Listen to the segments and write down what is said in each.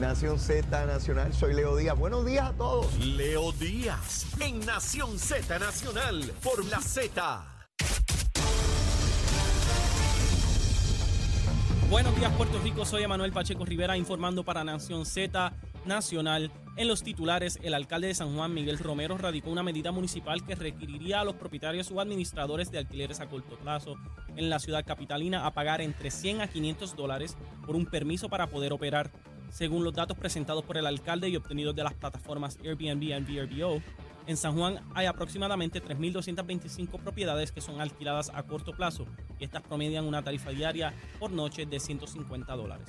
Nación Z Nacional, soy Leo Díaz. Buenos días a todos. Leo Díaz en Nación Z Nacional por la Z. Buenos días Puerto Rico, soy Emanuel Pacheco Rivera informando para Nación Z Nacional. En los titulares, el alcalde de San Juan, Miguel Romero, radicó una medida municipal que requeriría a los propietarios o administradores de alquileres a corto plazo en la ciudad capitalina a pagar entre 100 a 500 dólares por un permiso para poder operar. Según los datos presentados por el alcalde y obtenidos de las plataformas Airbnb y VRBO, en San Juan hay aproximadamente 3.225 propiedades que son alquiladas a corto plazo y estas promedian una tarifa diaria por noche de 150 dólares.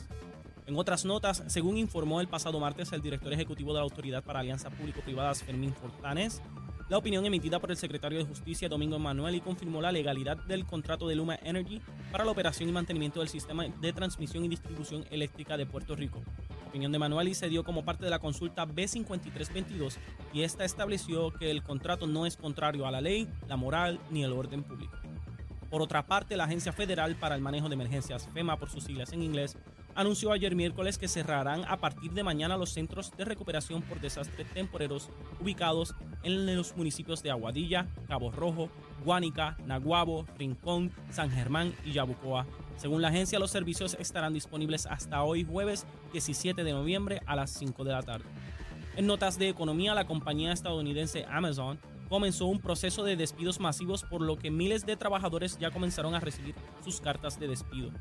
En otras notas, según informó el pasado martes el director ejecutivo de la Autoridad para Alianzas Público-Privadas, Fermín Fortanes, la opinión emitida por el secretario de Justicia Domingo Emanuel y confirmó la legalidad del contrato de Luma Energy para la operación y mantenimiento del sistema de transmisión y distribución eléctrica de Puerto Rico. La opinión de Emanuel se dio como parte de la consulta B5322 y esta estableció que el contrato no es contrario a la ley, la moral ni el orden público. Por otra parte, la Agencia Federal para el Manejo de Emergencias, FEMA por sus siglas en inglés, anunció ayer miércoles que cerrarán a partir de mañana los centros de recuperación por desastres temporeros ubicados en los municipios de Aguadilla, Cabo Rojo, Guánica, Naguabo, Rincón, San Germán y Yabucoa. Según la agencia, los servicios estarán disponibles hasta hoy jueves 17 de noviembre a las 5 de la tarde. En notas de economía, la compañía estadounidense Amazon comenzó un proceso de despidos masivos por lo que miles de trabajadores ya comenzaron a recibir sus cartas de despido.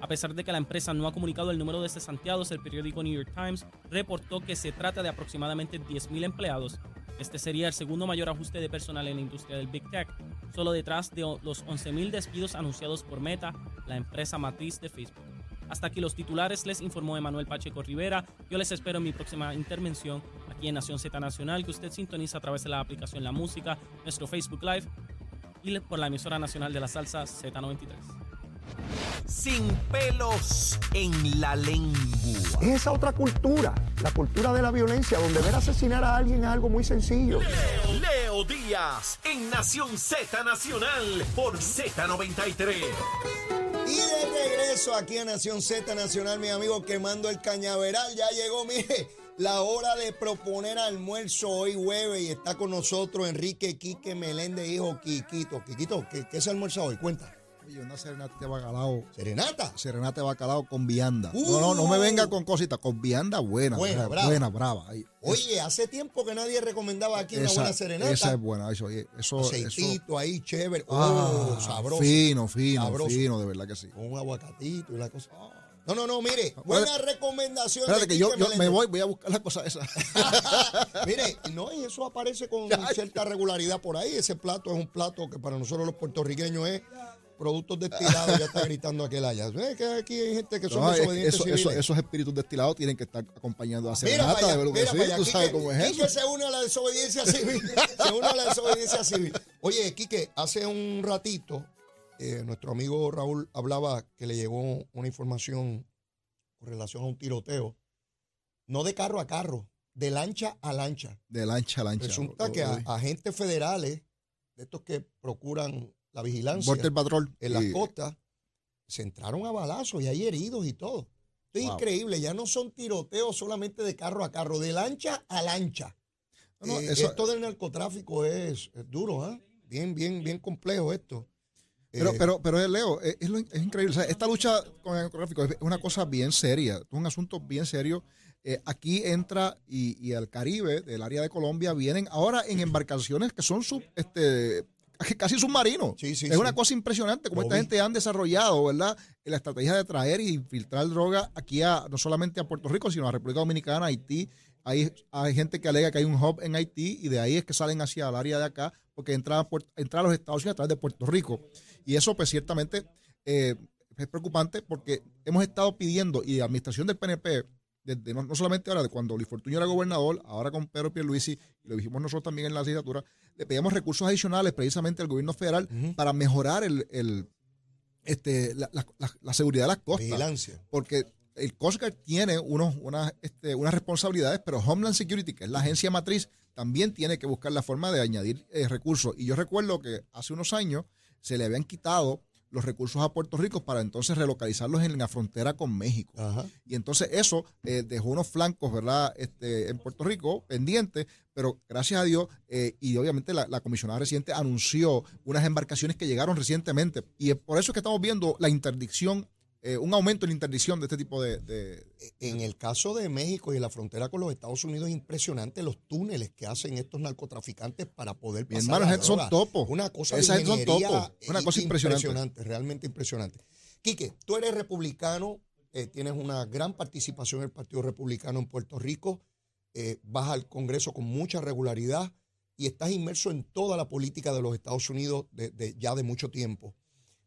A pesar de que la empresa no ha comunicado el número de cesanteados, el periódico New York Times reportó que se trata de aproximadamente 10.000 empleados. Este sería el segundo mayor ajuste de personal en la industria del Big Tech, solo detrás de los 11.000 despidos anunciados por Meta, la empresa matriz de Facebook. Hasta aquí los titulares, les informó Emanuel Pacheco Rivera. Yo les espero en mi próxima intervención aquí en Nación Z Nacional, que usted sintoniza a través de la aplicación La Música, nuestro Facebook Live y por la emisora nacional de la salsa Z93 sin pelos en la lengua. Es esa otra cultura, la cultura de la violencia, donde ver asesinar a alguien es algo muy sencillo. Leo, Leo Díaz, en Nación Z Nacional, por Z93. Y de regreso aquí a Nación Z Nacional, mi amigo, quemando el cañaveral. Ya llegó, mire, la hora de proponer almuerzo hoy jueves y está con nosotros Enrique Quique Meléndez, hijo Quiquito. Quiquito, ¿qué, qué se almuerza hoy? Cuenta. Y una serenata de bacalao. ¿Serenata? Serenata de bacalao con vianda. Uh. No, no, no me venga con cositas, con vianda buena. Buena, brava, brava. Buena, brava. Ahí. Oye, hace tiempo que nadie recomendaba aquí una buena serenata. Esa es buena. Eso, oye, eso, eso- Aceitito ahí, chévere. Oh, Ah, sabroso. Fino, fino, Sabroso. fino, de verdad que sí. Con un aguacatito y la cosa. No, no, no, mire. Buena recomendación. Espérate de que yo, yo me voy, voy a buscar la cosa esa. Mire, no, y eso aparece con cierta regularidad por ahí. Ese plato es un plato que para nosotros los puertorriqueños es productos destilados. ya está gritando aquel allá. ¿Ves que aquí hay gente que son No, desobedientes eso- civiles? eso- esos espíritus destilados tienen que estar acompañando a serenata, de verdad que mira sí, tú sabes Quique- cómo es Quique eso. se une a la desobediencia civil. se une a la desobediencia civil. Oye, Quique, hace un ratito, eh, nuestro amigo Raúl hablaba que le llegó una información con relación a un tiroteo. No de carro a carro, de lancha a lancha. De lancha a lancha. Resulta Lo- que a- lo- agentes federales, de estos que procuran la vigilancia Border Patrol. en las y- costas, se entraron a balazos y hay heridos y todo. Esto es Wow. increíble, ya no son tiroteos solamente de carro a carro, de lancha a lancha. No, no, Eh, eso- esto del narcotráfico es, es duro, ¿ah? Bien, bien, bien complejo esto. Pero, Eh, pero, pero Leo, es, increíble. O sea, esta lucha con el narcotráfico es una cosa bien seria, es un asunto bien serio. Eh, aquí entra y, y al Caribe, del área de Colombia, vienen ahora en embarcaciones que son sub, este, casi submarinos. Sí, sí, es sí. una cosa impresionante como esta gente han desarrollado, ¿verdad? La estrategia de traer y infiltrar droga aquí a no solamente a Puerto Rico, sino a República Dominicana, Haití. Hay, hay gente que alega que hay un hub en Haití y de ahí es que salen hacia el área de acá porque entran a, Puer- entran a los Estados Unidos a través de Puerto Rico. Y eso pues ciertamente eh, es preocupante porque hemos estado pidiendo y la administración del PNP, desde, no, no solamente ahora, de cuando Luis Fortuño era gobernador, ahora con Pedro Pierluisi, y lo dijimos nosotros también en la legislatura, le pedíamos recursos adicionales precisamente al gobierno federal para mejorar el, el, este, la, la- la- la seguridad de las costas. Vigilancia. Porque el Coast Guard tiene unos, unas, este, unas responsabilidades, pero Homeland Security, que es la agencia matriz, también tiene que buscar la forma de añadir eh, recursos. Y yo recuerdo que hace unos años se le habían quitado los recursos a Puerto Rico para entonces relocalizarlos en la frontera con México. Ajá. Y entonces eso eh, dejó unos flancos, ¿verdad?, este, en Puerto Rico pendientes, pero gracias a Dios, eh, y obviamente la, la comisionada reciente anunció unas embarcaciones que llegaron recientemente. Y es por eso es que estamos viendo la interdicción, eh, un aumento en la interdicción de este tipo de... de- En el caso de México y la frontera con los Estados Unidos es impresionante los túneles que hacen estos narcotraficantes para poder Mi pasar hermano, la esos son topos. Una cosa de Esas son topos. Una cosa impresionante. realmente impresionante. Quique, tú eres republicano, eh, tienes una gran participación en el Partido Republicano en Puerto Rico, eh, vas al Congreso con mucha regularidad y estás inmerso en toda la política de los Estados Unidos de- de- ya de mucho tiempo.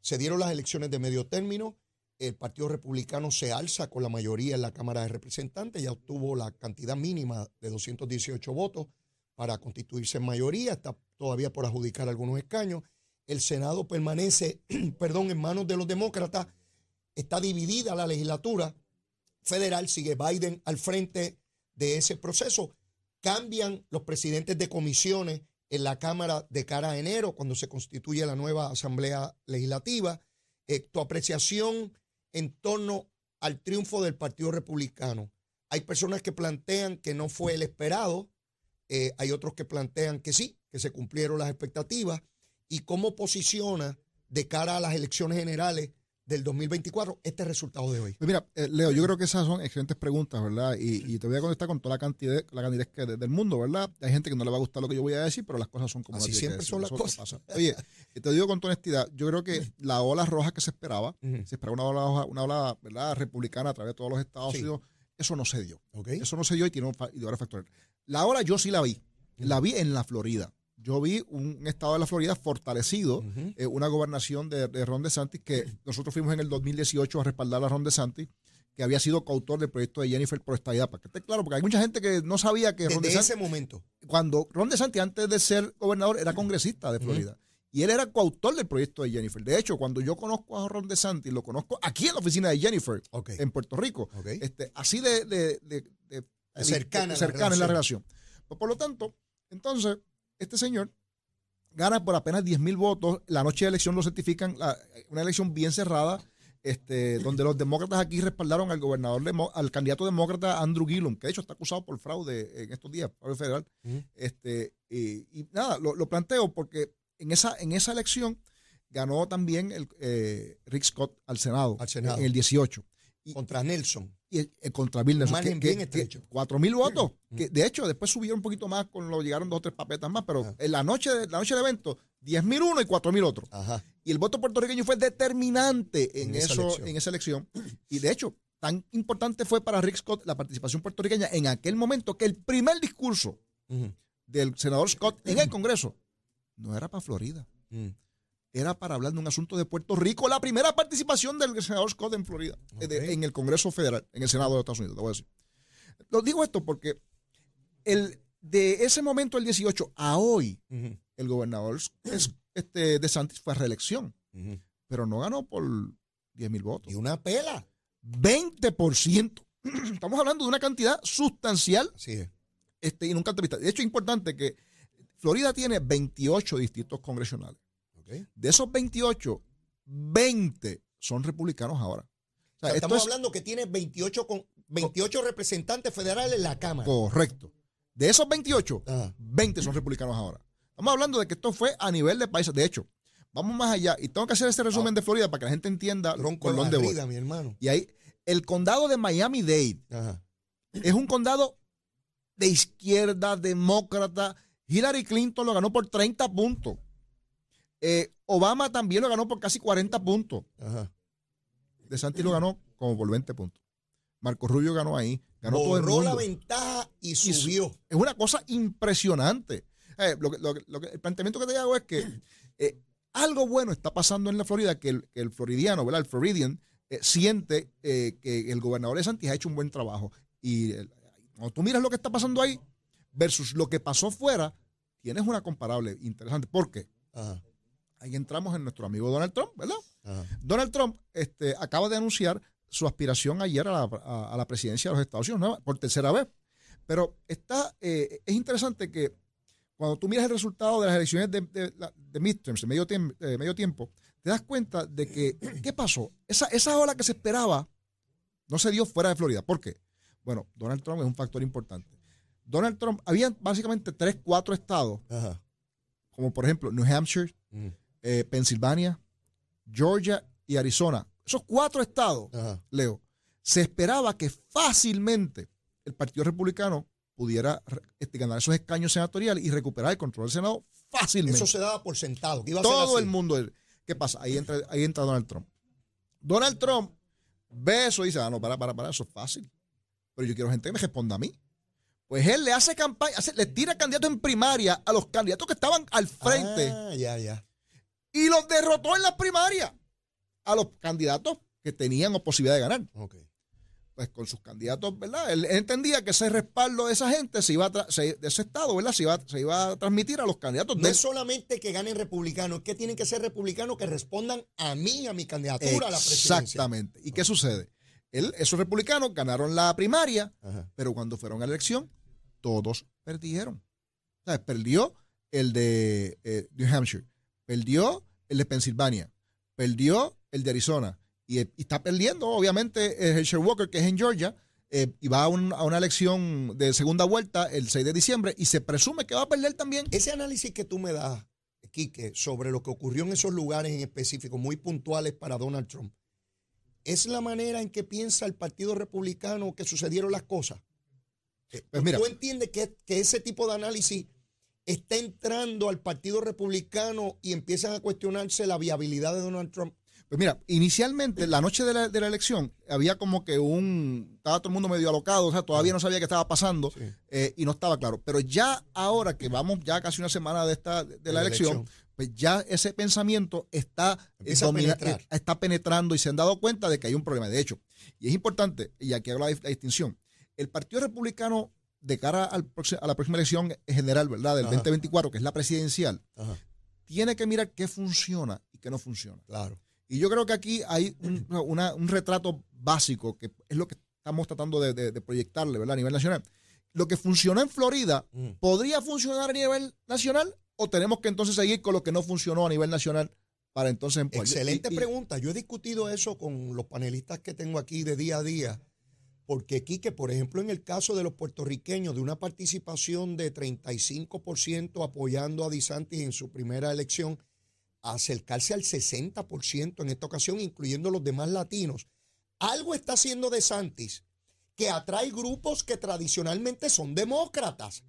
Se dieron las elecciones de medio término, el Partido Republicano se alza con la mayoría en la Cámara de Representantes, ya obtuvo la cantidad mínima de 218 votos para constituirse en mayoría, está todavía por adjudicar algunos escaños. El Senado permanece, perdón, en manos de los demócratas, está dividida la legislatura federal, sigue Biden al frente de ese proceso. Cambian los presidentes de comisiones en la Cámara de cara a enero, cuando se constituye la nueva Asamblea Legislativa. Eh, tu apreciación en torno al triunfo del Partido Republicano. Hay personas que plantean que no fue el esperado, eh, hay otros que plantean que sí, que se cumplieron las expectativas. ¿Y cómo posiciona de cara a las elecciones generales del 2024 este resultado de hoy? Pues mira, eh, Leo, yo creo que esas son excelentes preguntas, ¿verdad? Y, y te voy a contestar con toda la cantidad, la cantidad que de- del mundo, ¿verdad? Hay gente que no le va a gustar lo que yo voy a decir, pero las cosas son como Así las siempre que son las cosas. pasa. Oye, y te digo con toda honestidad, yo creo que la ola roja que se esperaba, se esperaba una ola, una ola ¿verdad? republicana a través de todos los Estados Sí. Unidos, eso no se dio. ¿Ok? Eso no se dio y tiene un fa- y varios factores. La ola yo sí la vi. La vi en la Florida. Yo vi un estado de la Florida fortalecido, eh, una gobernación de, de Ron DeSantis, que nosotros fuimos en el 2018 a respaldar a Ron DeSantis, que había sido coautor del proyecto de Jennifer por estadidad. Para que esté claro, porque hay mucha gente que no sabía que Ron Desde DeSantis, ese momento. cuando Ron DeSantis antes de ser gobernador era congresista de Florida. Y él era coautor del proyecto de Jennifer. De hecho, cuando yo conozco a Ron DeSantis, lo conozco aquí en la oficina de Jennifer, en Puerto Rico. Este, así de, cercana la cercana en la relación. relación. Pues, por lo tanto, entonces, este señor gana por apenas 10 mil votos. La noche de elección lo certifican, la- una elección bien cerrada, este, donde los demócratas aquí respaldaron al gobernador, al candidato demócrata Andrew Gillum, que de hecho está acusado por fraude en estos días, fraude federal. Este, y, y nada, lo, lo planteo porque en esa, en esa elección ganó también el, eh, Rick Scott al Senado, Al Senado. en el 18. Y, Contra Nelson. y el- el contra Bill Nelson, que- bien que- estrecho. que cuatro mil votos. Que de hecho, después subieron un poquito más, con lo llegaron dos o tres papetas más, pero en la noche, la noche del evento, 10 mil uno y cuatro mil otro. Ajá. Y el voto puertorriqueño fue determinante en, En esa eso, elección. en esa elección. Y de hecho, tan importante fue para Rick Scott la participación puertorriqueña en aquel momento que el primer discurso del senador Scott en el Congreso no era para Florida, Mm. Era para hablar de un asunto de Puerto Rico, la primera participación del senador Scott en Florida, eh, de- en el Congreso Federal, en el Senado de Estados Unidos, te voy a decir. Lo digo esto porque el, de ese momento, el 18, a hoy, el gobernador es, este, de Santis fue a reelección, pero no ganó por 10 mil votos. Y una pela. 20%. Estamos hablando de una cantidad sustancial este, y nunca vista. De hecho, es importante que Florida tiene 28 distritos congresionales. De esos 28, 20 son republicanos ahora. O O sea, sea, esto estamos es hablando que tiene 28, con, 28 representantes federales en la Cámara. correcto. De esos 28, Ajá. 20 son republicanos ahora. Estamos hablando de que esto fue a nivel de países. De hecho, vamos más allá. Y tengo que hacer este resumen de Florida para que la gente entienda dónde voy. mi hermano. Y ahí, el condado de Miami-Dade es un condado de izquierda, demócrata. Hillary Clinton lo ganó por 30 puntos. Eh, Obama también lo ganó por casi 40 puntos. Ajá. De Santi lo ganó como por 20 puntos. Marco Rubio ganó ahí. Ganó todo el Borró la mundo. ventaja y su- subió. Es una cosa impresionante. Eh, lo que- lo el planteamiento que te hago es que eh, algo bueno está pasando en la Florida que el, que el floridiano, ¿verdad? El Floridian, eh, siente que el gobernador de Santis ha hecho un buen trabajo. Y cuando tú miras lo que está pasando ahí versus lo que pasó fuera, tienes una comparable interesante. ¿Por qué? Ajá. Ahí entramos en nuestro amigo Donald Trump, ¿verdad? Ajá. Donald Trump este, acaba de anunciar su aspiración ayer a la, a- a la presidencia de los Estados Unidos, ¿no? por tercera vez. Pero está, eh, es interesante que cuando tú miras el resultado de las elecciones de, de, de midterms, de medio, de medio tiempo, te das cuenta de que, ¿qué pasó? Esa, esa ola que se esperaba no se dio fuera de Florida. ¿Por qué? Bueno, Donald Trump es un factor importante. Donald Trump, había básicamente tres, cuatro estados, Ajá. como por ejemplo New Hampshire, Mm. Eh, Pensilvania, Georgia y Arizona. Esos cuatro estados, Ajá. Leo, se esperaba que fácilmente el Partido Republicano pudiera este, ganar esos escaños senatoriales y recuperar el control del Senado fácilmente. Eso se daba por sentado. Que iba a ser Todo así. el mundo. ¿Qué pasa? Ahí entra, ahí entra Donald Trump. Donald Trump ve eso y dice, ah, no, para, para, para, eso es fácil. Pero yo quiero gente que me responda a mí. Pues él le hace campaña, hace- le tira candidatos en primaria a los candidatos que estaban al frente Ah, ya, ya. Y los derrotó en las primarias a los candidatos que tenían posibilidad de ganar. Ok. Pues con sus candidatos, ¿verdad? Él entendía que ese respaldo de esa gente se iba a se- de ese estado, ¿verdad? Se iba, se iba a transmitir a los candidatos No de es solamente que ganen republicanos, es que tienen que ser republicanos que respondan a mí, a mi candidatura a la presidencia. Exactamente. ¿Y qué sucede? Él, esos republicanos ganaron la primaria, Ajá. pero cuando fueron a la elección, todos perdieron. O sea, perdió el de eh, New Hampshire, perdió el de Pensilvania, perdió el de Arizona y, y está perdiendo, obviamente, el Herschel Walker, que es en Georgia, eh, y va a, un- a una elección de segunda vuelta el 6 de diciembre y se presume que va a perder también. Ese análisis que tú me das, Quique, sobre lo que ocurrió en esos lugares en específico, muy puntuales para Donald Trump, ¿es la manera en que piensa el Partido Republicano que sucedieron las cosas? Eh, Pues mira. ¿Tú entiendes que, que ese tipo de análisis está entrando al Partido Republicano y empiezan a cuestionarse la viabilidad de Donald Trump? Pues mira, inicialmente, la noche de la, de la elección, había como que un. Estaba todo el mundo medio alocado, o sea, todavía no sabía qué estaba pasando Sí. eh, y no estaba claro. Pero ya ahora que vamos ya casi una semana de esta de, la, la elección, elección. pues ya ese pensamiento está, eh, domina- eh, está penetrando y se han dado cuenta de que hay un problema. De hecho, y es importante, y aquí hago la, la distinción, el Partido Republicano, de cara al a la próxima elección general, ¿verdad? Del Ajá. 2024, que es la presidencial, Ajá, tiene que mirar qué funciona y qué no funciona. claro. Y yo creo que aquí hay un, una- un retrato básico, que es lo que estamos tratando de, de- de proyectarle ¿verdad? a nivel nacional. Lo que funcionó en Florida, Mm. ¿podría funcionar a nivel nacional? ¿O tenemos que entonces seguir con lo que no funcionó a nivel nacional para entonces? Excelente Y- y- pregunta. Yo he discutido eso con los panelistas que tengo aquí de día a día. Porque aquí, que por ejemplo, en el caso de los puertorriqueños, de una participación de 35% apoyando a DeSantis en su primera elección, a acercarse al 60% en esta ocasión, incluyendo los demás latinos. Algo está haciendo DeSantis que atrae grupos que tradicionalmente son demócratas.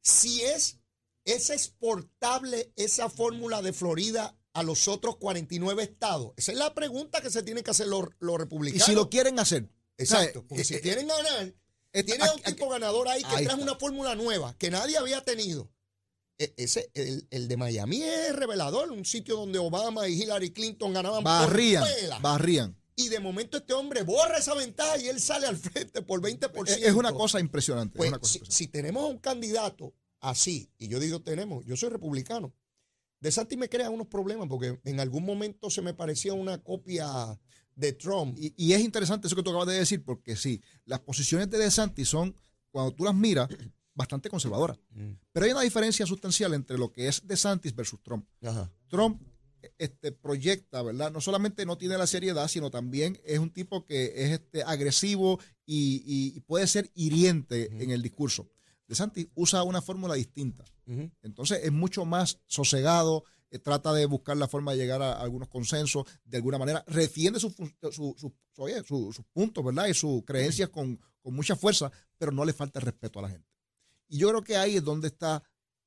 Si es, es exportable esa fórmula de Florida a los otros 49 estados. Esa es la pregunta que se tienen que hacer los, los y republicanos. si lo quieren hacer. Exacto, porque eh, si quieren ganar, tiene a un tipo ganador ahí que trae una fórmula nueva que nadie había tenido. E- Ese, el, el de Miami es revelador, un sitio donde Obama y Hillary Clinton ganaban barrían, por pela. barrían. Y de momento este hombre borra esa ventaja y él sale al frente por 20%. Es es una cosa impresionante. es Pues una cosa si, impresionante. si tenemos a un candidato así, y yo digo tenemos, yo soy republicano, De Santi me crea unos problemas porque en algún momento se me parecía una copia de Trump. Y, y es interesante eso que tú acabas de decir, porque sí, las posiciones de DeSantis son, cuando tú las miras, bastante conservadoras. Mm. Pero hay una diferencia sustancial entre lo que es DeSantis versus Trump. Ajá. Trump este, proyecta, ¿verdad? No solamente no tiene la seriedad, sino también es un tipo que es este, agresivo y, y- y puede ser hiriente en el discurso. DeSantis usa una fórmula distinta. Entonces es mucho más sosegado, eh, trata de buscar la forma de llegar a, algunos consensos, de alguna manera, defiende sus su, su- puntos, ¿verdad? Y sus creencias con, con mucha fuerza, pero no le falta el respeto a la gente. Y yo creo que ahí es donde está,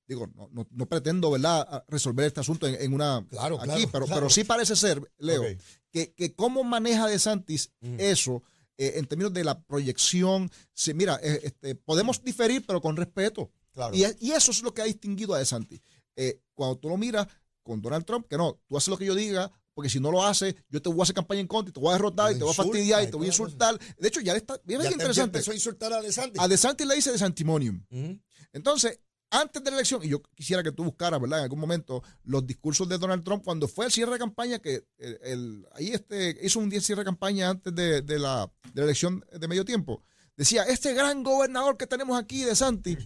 digo, no, no, no pretendo, ¿verdad?, resolver este asunto en, en una Claro, aquí, claro, pero, claro. pero sí parece ser, Leo, que, que cómo maneja De Santis Mm. eso eh, en términos de la proyección. Sí, mira, eh, este, podemos diferir, pero con respeto. Claro. Y, y eso es lo que ha distinguido a DeSantis. Eh, cuando tú lo miras con Donald Trump, que no, tú haces lo que yo diga, porque si no lo haces, yo te voy a hacer campaña en contra y te voy a derrotar y te voy a fastidiar y te voy a insultar. De hecho, ya le está. Ya interesante. empezó a insultar a De Santis. A DeSantis le dice de Santimonium. Ujú. Entonces, antes de la elección, y yo quisiera que tú buscaras, ¿verdad? En algún momento, los discursos de Donald Trump cuando fue el cierre de campaña, que el, el- ahí este, hizo un día cierre de campaña antes de, de la, de la elección de medio tiempo. Decía, este gran gobernador que tenemos aquí, de Santi,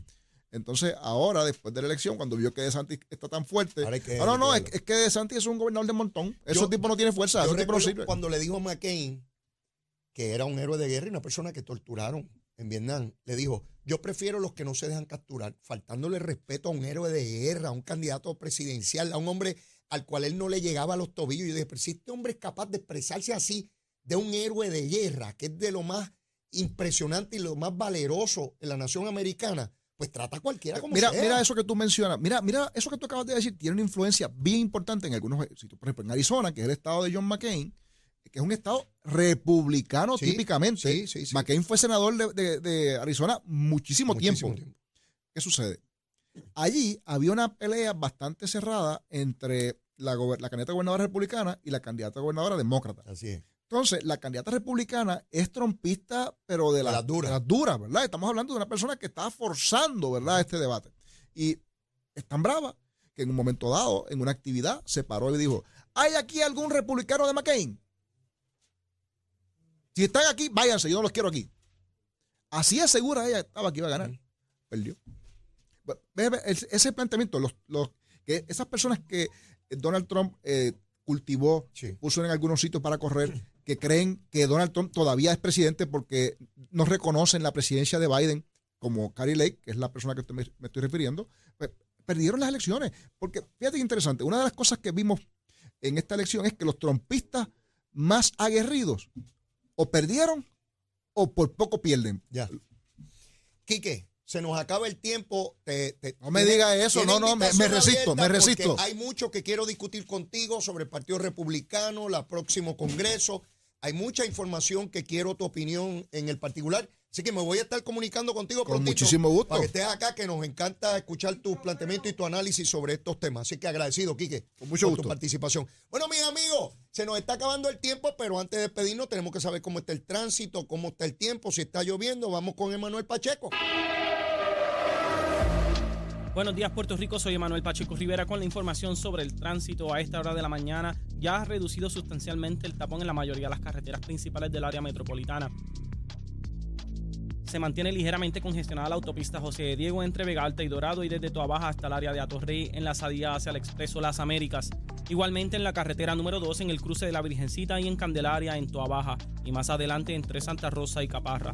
Entonces, ahora, después de la elección, cuando vio que De Santis está tan fuerte. Ahora que no, no, no, es, que De Santis es un gobernador de montón. Ese tipo no tiene fuerza, Yo tipo no sirve. cuando le dijo a McCain que era un héroe de guerra y una persona que torturaron en Vietnam, le dijo, yo prefiero los que no se dejan capturar, faltándole respeto a un héroe de guerra, a un candidato presidencial, a un hombre al cual él no le llegaba a los tobillos. Y yo dije, pero si este hombre es capaz de expresarse así de un héroe de guerra, que es de lo más impresionante y lo más valeroso en la nación americana, pues trata a cualquiera como Mira, sea. mira eso que tú mencionas. Mira, mira, eso que tú acabas de decir tiene una influencia bien importante en algunos sitios. Por ejemplo, en Arizona, que es el estado de John McCain, que es un estado republicano Sí, típicamente. sí, sí, sí. McCain fue senador de, de- de Arizona muchísimo, Muchísimo tiempo. ¿Qué sucede? Allí había una pelea bastante cerrada entre la, la candidata gobernadora republicana y la candidata gobernadora demócrata. Así es. Entonces, la candidata republicana es trompista, pero de, De la- las duras. las duras, ¿verdad? Estamos hablando de una persona que está forzando, ¿verdad?, este debate. Y es tan brava que en un momento dado, en una actividad, se paró y dijo, ¿hay aquí algún republicano de McCain? Si están aquí, váyanse, yo no los quiero aquí. Así es segura ella estaba que iba a ganar. Perdió. Ese planteamiento, los, los, que esas personas que Donald Trump eh, cultivó, Sí. puso en algunos sitios para correr, que creen que Donald Trump todavía es presidente porque no reconocen la presidencia de Biden, como Carrie Lake, que es la persona que te- me, me estoy refiriendo, pues, perdieron las elecciones. Porque fíjate que interesante, una de las cosas que vimos en esta elección es que los trompistas más aguerridos o perdieron o por poco pierden. Ya. Quique, se nos acaba el tiempo. Te- te- No me tiene- diga eso, no, no, me- me resisto, me resisto. Hay mucho que quiero discutir contigo sobre el Partido Republicano, el próximo Congreso. Hay mucha información que quiero tu opinión en el particular. Así que me voy a estar comunicando contigo Con prontito muchísimo gusto. Para que estés acá, que nos encanta escuchar tu planteamiento y tu análisis sobre estos temas. Así que agradecido, Quique, Con mucho por tu gusto. participación. Bueno, mis amigos, se nos está acabando el tiempo, pero antes de despedirnos tenemos que saber cómo está el tránsito, cómo está el tiempo, si está lloviendo. Vamos con Emanuel Pacheco. Buenos días Puerto Rico, soy Emanuel Pacheco Rivera con la información sobre el tránsito a esta hora de la mañana. Ya ha reducido sustancialmente el tapón en la mayoría de las carreteras principales del área metropolitana. Se mantiene ligeramente congestionada la autopista José de Diego entre Vega Alta y Dorado y desde Toa Baja hasta el área de Atorrey en la salida hacia el Expreso Las Américas. Igualmente en la carretera número 2 en el cruce de la Virgencita y en Candelaria en Toa Baja y más adelante entre Santa Rosa y Caparra.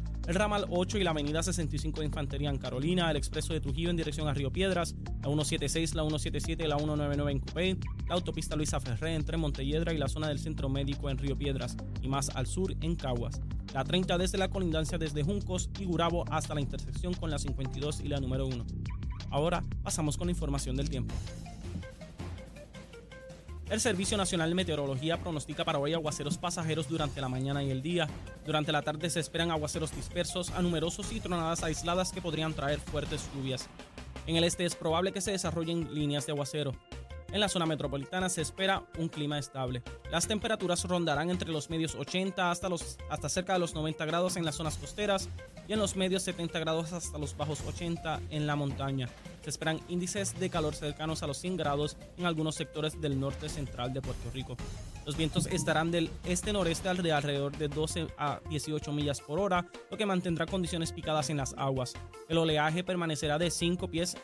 El ramal 8 y la avenida 65 de Infantería en Carolina, el expreso de Trujillo en dirección a Río Piedras, la 176, la 177 y la 199 en Cupey, la autopista Luisa Ferré entre Montelledra y la zona del Centro Médico en Río Piedras y más al sur en Caguas. La 30 desde la colindancia desde Juncos y Gurabo hasta la intersección con la 52 y la número 1. Ahora pasamos con la información del tiempo. El Servicio Nacional de Meteorología pronostica para hoy aguaceros pasajeros durante la mañana y el día. Durante la tarde se esperan aguaceros dispersos a numerosos y tronadas aisladas que podrían traer fuertes lluvias. En el este es probable que se desarrollen líneas de aguacero. En la zona metropolitana se espera un clima estable. Las temperaturas rondarán entre los medios 80 hasta, los, hasta cerca de los 90 grados en las zonas costeras y en los medios 70 grados hasta los bajos 80 en la montaña. Se esperan índices de calor cercanos a los 100 grados en algunos sectores del norte central de Puerto Rico. Los vientos estarán del este-noreste de alrededor de 12 a 18 millas por hora, lo que mantendrá condiciones picadas en las aguas. El oleaje permanecerá de 5 pies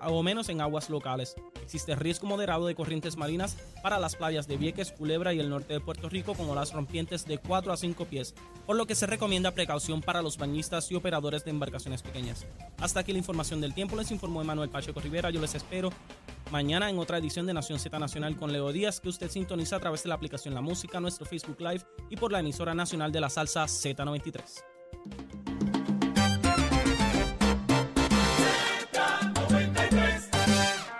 o menos en aguas locales. Existe riesgo moderado de corrientes marinas para las playas de Vieques, Culebra y el norte de Puerto Rico con olas rompientes de 4 a 5 pies, por lo que se recomienda precaución para los bañistas y operadores de embarcaciones pequeñas. Hasta aquí la información del tiempo, les informó Emanuel Pacheco Rivera, yo les espero mañana en otra edición de Nación Z Nacional con Leo Díaz, que usted sintoniza a través de la aplicación La Música, nuestro Facebook Live y por la emisora nacional de la salsa Z93.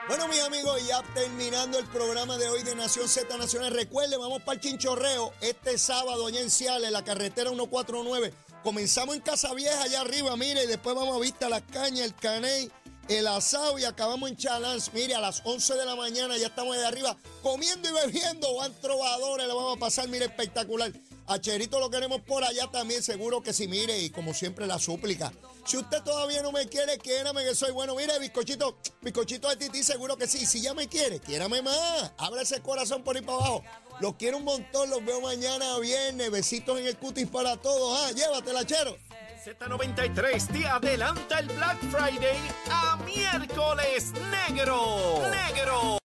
Bueno, mis amigos, ya terminando el programa de hoy de Nación Z Nacional. Recuerden, vamos para el Chinchorreo este sábado allá en Ciales, la carretera 149. Comenzamos en Casa Vieja, allá arriba, mire, y después vamos a Vista Las Cañas, el Caney, el asado y acabamos en Chalans. Mire, a las 11 de la mañana ya estamos de arriba comiendo y bebiendo. Van trovadores, lo vamos a pasar, mire, espectacular. A Cherito lo queremos por allá también, seguro que sí, mire, y como siempre la súplica. Si usted todavía no me quiere, quiérame que soy bueno. Mire, bizcochito, bizcochito de Titi, seguro que sí. Si ya me quiere, quiérame más. Abre ese corazón por ahí para abajo. Los quiero un montón, los veo mañana viernes. Besitos en el cutis para todos. Ah, llévatela, chero. Z93 te adelanta el Black Friday a miércoles negro. Negro.